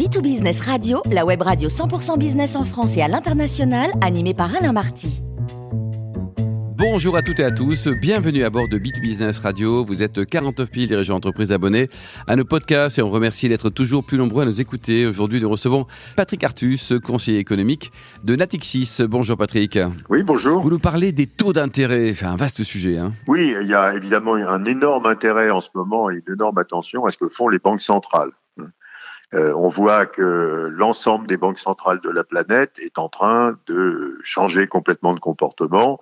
B2Business Radio, la web radio 100% business en France et à l'international, animée par Alain Marty. Bonjour à toutes et à tous, bienvenue à bord de Bit Business Radio. Vous êtes 49 000 dirigeants d'entreprise abonnés à nos podcasts et on remercie d'être toujours plus nombreux à nous écouter. Aujourd'hui, nous recevons Patrick Artus, conseiller économique de Natixis. Bonjour Patrick. Oui, bonjour. Vous nous parlez des taux d'intérêt, enfin un vaste sujet. Hein. Oui, il y a évidemment un énorme intérêt en ce moment et une énorme attention à ce que font les banques centrales. Euh, on voit que l'ensemble des banques centrales de la planète est en train de changer complètement de comportement.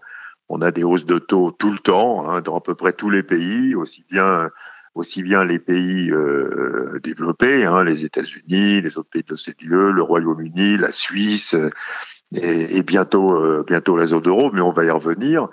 On a des hausses de taux tout le temps hein, dans à peu près tous les pays, aussi bien aussi bien les pays euh, développés, hein, les États-Unis, les autres pays de l'OCDE, le Royaume-Uni, la Suisse et, bientôt euh, bientôt la zone euro, mais on va y revenir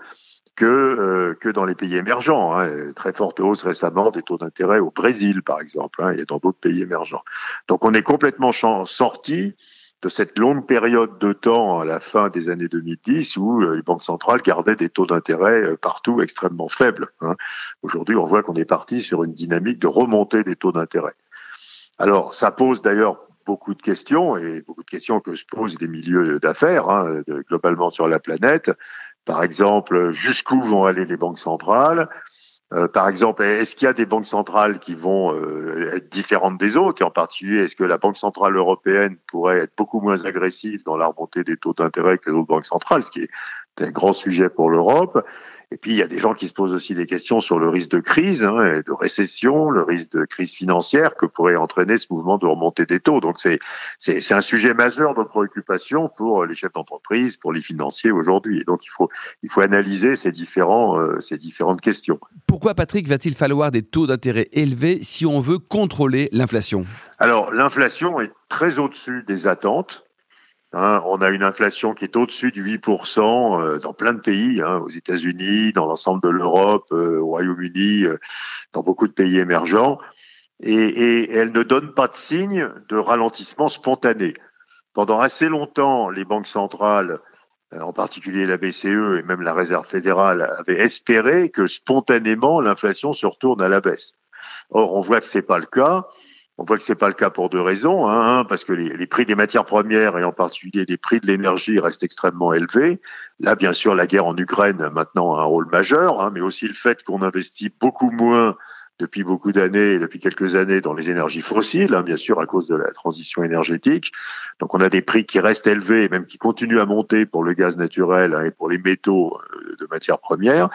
que euh, que dans les pays émergents. Hein, très forte hausse récemment des taux d'intérêt au Brésil, par exemple, hein, et dans d'autres pays émergents. Donc on est complètement sorti de cette longue période de temps à la fin des années 2010 où euh, les banques centrales gardaient des taux d'intérêt euh, partout extrêmement faibles. Hein. Aujourd'hui, on voit qu'on est parti sur une dynamique de remontée des taux d'intérêt. Alors, ça pose d'ailleurs beaucoup de questions et beaucoup de questions que se posent les milieux d'affaires hein, globalement sur la planète. Par exemple, jusqu'où vont aller les banques centrales? Euh, par exemple, est-ce qu'il y a des banques centrales qui vont euh, être différentes des autres? En particulier, est-ce que la Banque centrale européenne pourrait être beaucoup moins agressive dans la remontée des taux d'intérêt que les autres banques centrales, ce qui est un grand sujet pour l'Europe et puis, il y a des gens qui se posent aussi des questions sur le risque de crise, hein, de récession, le risque de crise financière que pourrait entraîner ce mouvement de remontée des taux. Donc, c'est, c'est, un sujet majeur de préoccupation pour les chefs d'entreprise, pour les financiers aujourd'hui. Et donc, il faut, il faut analyser ces, différents, euh, ces différentes questions. Pourquoi, Patrick, va-t-il falloir des taux d'intérêt élevés si on veut contrôler l'inflation? Alors, l'inflation est très au-dessus des attentes. Hein, on a une inflation qui est au-dessus du 8% euh, dans plein de pays, hein, aux États-Unis, dans l'ensemble de l'Europe, euh, au Royaume-Uni, euh, dans beaucoup de pays émergents, et, elle ne donne pas de signe de ralentissement spontané. Pendant assez longtemps, les banques centrales, en particulier la BCE et même la Réserve fédérale, avaient espéré que spontanément l'inflation se retourne à la baisse. Or, on voit que c'est pas le cas. On voit que c'est pas le cas pour deux raisons. Hein, parce que les, prix des matières premières et en particulier les prix de l'énergie restent extrêmement élevés. Là, bien sûr, la guerre en Ukraine maintenant a un rôle majeur, hein, mais aussi le fait qu'on investit beaucoup moins depuis beaucoup d'années, depuis quelques années, dans les énergies fossiles, hein, bien sûr, à cause de la transition énergétique. Donc, on a des prix qui restent élevés, même qui continuent à monter pour le gaz naturel hein, et pour les métaux euh, de matières premières.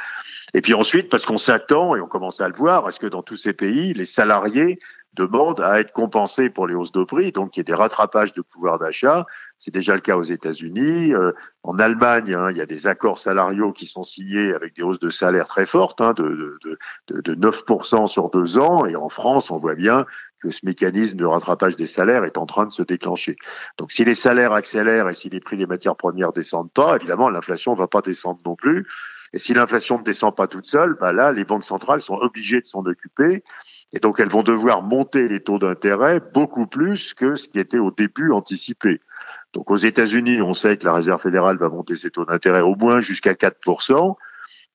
Et puis ensuite, parce qu'on s'attend, et on commence à le voir, est-ce que dans tous ces pays, les salariés demandent à être compensés pour les hausses de prix, donc il y a des rattrapages de pouvoir d'achat. C'est déjà le cas aux États-Unis. Euh, en Allemagne, hein, il y a des accords salariaux qui sont signés avec des hausses de salaire très fortes, hein, de, de, de, de 9% sur deux ans. Et en France, on voit bien que ce mécanisme de rattrapage des salaires est en train de se déclencher. Donc si les salaires accélèrent et si les prix des matières premières descendent pas, évidemment, l'inflation ne va pas descendre non plus. Et si l'inflation ne descend pas toute seule, bah là, les banques centrales sont obligées de s'en occuper. Et donc, elles vont devoir monter les taux d'intérêt beaucoup plus que ce qui était au début anticipé. Donc, aux États-Unis, on sait que la Réserve fédérale va monter ses taux d'intérêt au moins jusqu'à 4%.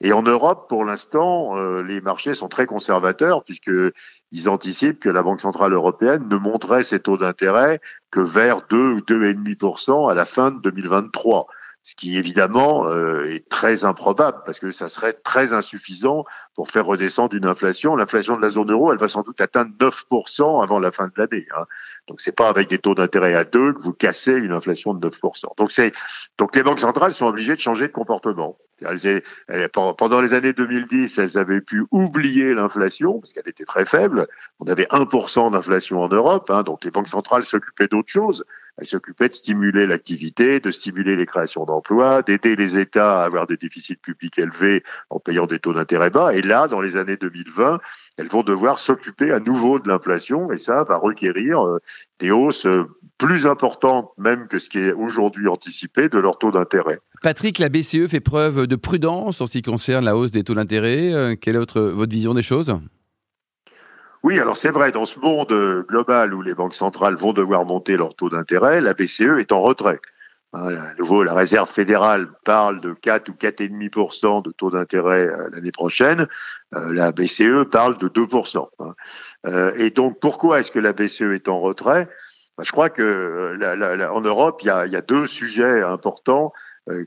Et en Europe, pour l'instant, euh, les marchés sont très conservateurs puisqu'ils anticipent que la Banque centrale européenne ne monterait ses taux d'intérêt que vers 2 ou 2,5% à la fin de 2023 ce qui évidemment euh, est très improbable parce que ça serait très insuffisant pour faire redescendre une inflation. L'inflation de la zone euro, elle va sans doute atteindre 9% avant la fin de l'année. Hein. Donc c'est pas avec des taux d'intérêt à 2 que vous cassez une inflation de 9%. Donc c'est donc les banques centrales sont obligées de changer de comportement. Elles, pendant les années 2010, elles avaient pu oublier l'inflation parce qu'elle était très faible. On avait 1% d'inflation en Europe, hein, donc les banques centrales s'occupaient d'autre chose. Elles s'occupaient de stimuler l'activité, de stimuler les créations d'emplois, d'aider les États à avoir des déficits publics élevés en payant des taux d'intérêt bas. Et là, dans les années 2020, elles vont devoir s'occuper à nouveau de l'inflation et ça va requérir euh, des hausses euh, plus importantes même que ce qui est aujourd'hui anticipé de leur taux d'intérêt. Patrick, la BCE fait preuve de prudence en ce qui concerne la hausse des taux d'intérêt. Euh, quelle est votre, votre vision des choses? Oui, alors c'est vrai, dans ce monde global où les banques centrales vont devoir monter leur taux d'intérêt, la BCE est en retrait. Nouveau, la réserve fédérale parle de 4 ou 4,5% de taux d'intérêt euh, l'année prochaine. Euh, la BCE parle de 2%. Hein. Euh, et donc, pourquoi est-ce que la BCE est en retrait? Bah, je crois que en Europe, il y, a, deux sujets importants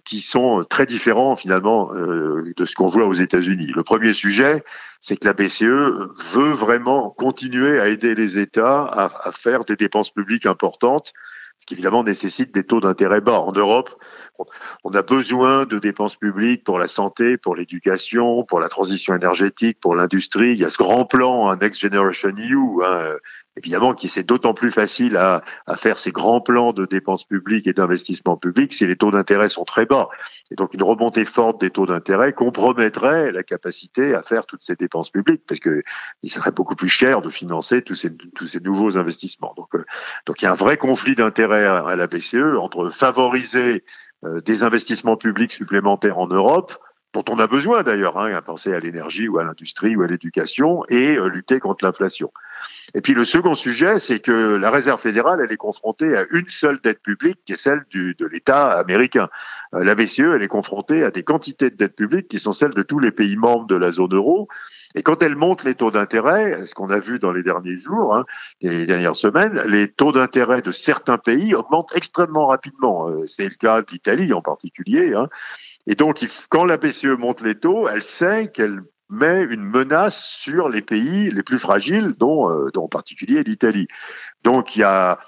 qui sont très différents finalement de ce qu'on voit aux États-Unis. Le premier sujet, c'est que la BCE veut vraiment continuer à aider les États à faire des dépenses publiques importantes ce qui évidemment nécessite des taux d'intérêt bas. En Europe, on a besoin de dépenses publiques pour la santé, pour l'éducation, pour la transition énergétique, pour l'industrie. Il y a ce grand plan, un Next Generation EU, hein, évidemment, qui c'est d'autant plus facile à, à, faire ces grands plans de dépenses publiques et d'investissement public si les taux d'intérêt sont très bas. Et donc une remontée forte des taux d'intérêt compromettrait la capacité à faire toutes ces dépenses publiques, parce que il serait beaucoup plus cher de financer tous ces, tous ces nouveaux investissements. Donc, euh, donc il y a un vrai conflit d'intérêt à la BCE entre favoriser euh, des investissements publics supplémentaires en Europe, dont on a besoin d'ailleurs, hein, à penser à l'énergie ou à l'industrie ou à l'éducation, et euh, lutter contre l'inflation. Et puis le second sujet, c'est que la Réserve fédérale, elle est confrontée à une seule dette publique, qui est celle de l'État américain. Euh, la BCE, elle est confrontée à des quantités de dettes publiques qui sont celles de tous les pays membres de la zone euro. Et quand elle monte les taux d'intérêt, ce qu'on a vu dans les derniers jours, hein, les dernières semaines, les taux d'intérêt de certains pays augmentent extrêmement rapidement. Euh, c'est le cas d'Italie en particulier. Hein. Et donc, quand la BCE monte les taux, elle sait qu'elle met une menace sur les pays les plus fragiles, dont, euh, dont en particulier l'Italie. Donc, il y a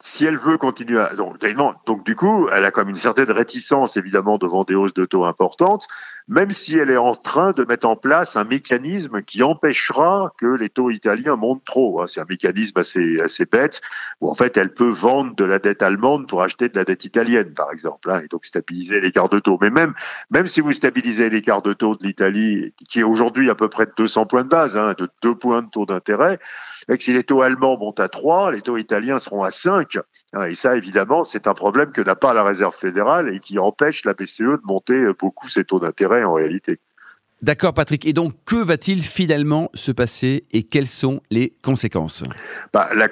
si elle veut continuer à... Donc, du coup, elle a comme une certaine réticence, évidemment, devant des hausses de taux importantes, même si elle est en train de mettre en place un mécanisme qui empêchera que les taux italiens montent trop. Hein. C'est un mécanisme assez, assez bête, où en fait, elle peut vendre de la dette allemande pour acheter de la dette italienne, par exemple, hein, et donc stabiliser l'écart de taux. Mais même, même si vous stabilisez l'écart de taux de l'Italie, qui est aujourd'hui à peu près de 200 points de base, hein, de 2 points de taux d'intérêt, que si les taux allemands montent à 3, les taux italiens seront à 5. Hein, et ça, évidemment, c'est un problème que n'a pas la Réserve fédérale et qui empêche la BCE de monter beaucoup ses taux d'intérêt en réalité. D'accord, Patrick. Et donc, que va-t-il finalement se passer et quelles sont les conséquences? Bah, la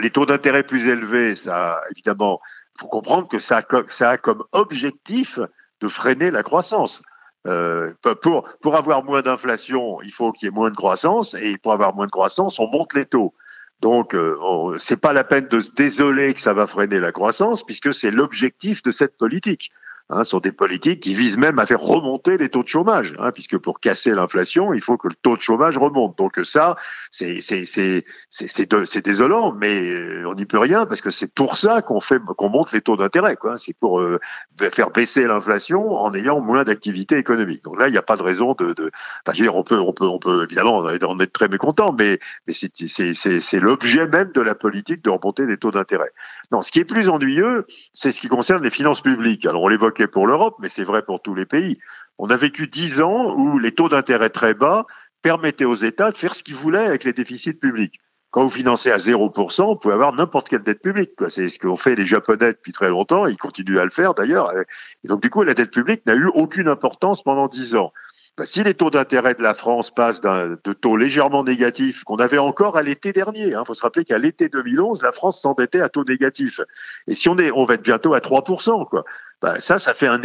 Les taux d'intérêt plus élevés, ça, évidemment, il faut comprendre que ça ça a comme objectif de freiner la croissance. Euh, pour, pour avoir moins d'inflation, il faut qu'il y ait moins de croissance, et pour avoir moins de croissance, on monte les taux. Donc, euh, c'est pas la peine de se désoler que ça va freiner la croissance, puisque c'est l'objectif de cette politique. Hein, sont des politiques qui visent même à faire remonter les taux de chômage, hein, puisque pour casser l'inflation, il faut que le taux de chômage remonte. Donc ça, c'est désolant, mais euh, on n'y peut rien parce que c'est pour ça qu'on fait qu'on monte les taux d'intérêt. quoi. C'est pour euh, faire baisser l'inflation en ayant moins d'activité économique. Donc là, il n'y a pas de raison de. de enfin, je veux dire, on peut on peut on peut évidemment en être très mécontent, mais mais c'est l'objet même de la politique de remonter des taux d'intérêt. Non, ce qui est plus ennuyeux, c'est ce qui concerne les finances publiques. Alors on l'évoque pour l'Europe, mais c'est vrai pour tous les pays. On a vécu dix ans où les taux d'intérêt très bas permettaient aux États de faire ce qu'ils voulaient avec les déficits publics. Quand vous financez à 0%, vous pouvez avoir n'importe quelle dette publique. C'est ce qu'ont fait les Japonais depuis très longtemps, ils continuent à le faire d'ailleurs. Et donc du coup, la dette publique n'a eu aucune importance pendant dix ans. Bah, si les taux d'intérêt de la France passent de taux légèrement négatifs qu'on avait encore à l'été dernier, il hein, faut se rappeler qu'à l'été 2011, la France s'endettait à taux négatif. Et si on est, on va être bientôt à 3%, quoi. Bah, ça, ça fait un,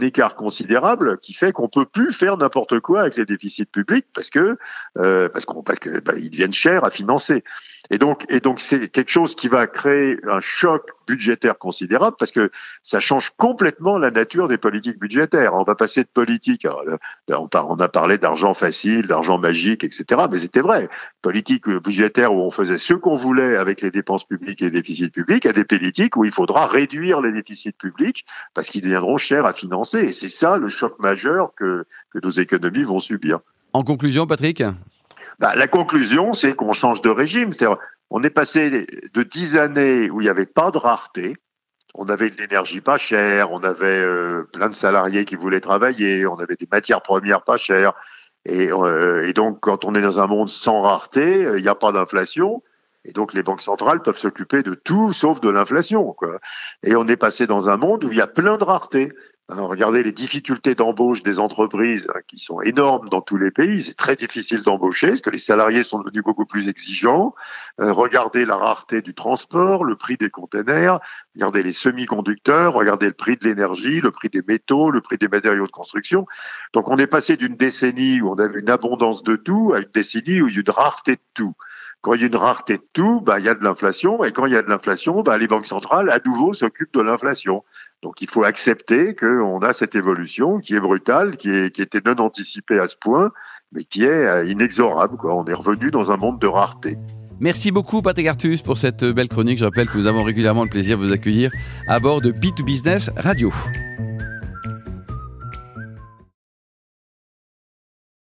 écart considérable qui fait qu'on peut plus faire n'importe quoi avec les déficits publics parce que euh, parce qu'on parce que bah, ils deviennent chers à financer. Et donc et donc c'est quelque chose qui va créer un choc budgétaire considérable parce que ça change complètement la nature des politiques budgétaires. On va passer de politique, on, on a parlé d'argent facile, d'argent magique, etc. Mais c'était vrai. Politique budgétaire où on faisait ce qu'on voulait avec les dépenses publiques et les déficits publics, à des politiques où il faudra réduire les déficits publics qu'ils deviendront chers à financer. Et c'est ça le choc majeur que, que nos économies vont subir. En conclusion, Patrick bah, La conclusion, c'est qu'on change de régime. C'est-à-dire, on est passé de dix années où il n'y avait pas de rareté, on avait de l'énergie pas chère, on avait euh, plein de salariés qui voulaient travailler, on avait des matières premières pas chères. Et, euh, et donc, quand on est dans un monde sans rareté, euh, il n'y a pas d'inflation. Et donc les banques centrales peuvent s'occuper de tout sauf de l'inflation. Et on est passé dans un monde où il y a plein de raretés. Alors, regardez les difficultés d'embauche des entreprises hein, qui sont énormes dans tous les pays. C'est très difficile d'embaucher parce que les salariés sont devenus beaucoup plus exigeants. Euh, regardez la rareté du transport, le prix des containers, regardez les semi-conducteurs, regardez le prix de l'énergie, le prix des métaux, le prix des matériaux de construction. Donc on est passé d'une décennie où on avait une abondance de tout à une décennie où il y a une rareté de tout. Quand il y a une rareté de tout, bah, il y a de l'inflation. Et quand il y a de l'inflation, bah, les banques centrales, à nouveau, s'occupent de l'inflation. Donc il faut accepter qu'on a cette évolution qui est brutale, qui, est, qui était non anticipée à ce point, mais qui est euh, inexorable. On est revenu dans un monde de rareté. Merci beaucoup Patrick Artus pour cette belle chronique. Je rappelle que nous avons régulièrement le plaisir de vous accueillir à bord de B2Business Radio.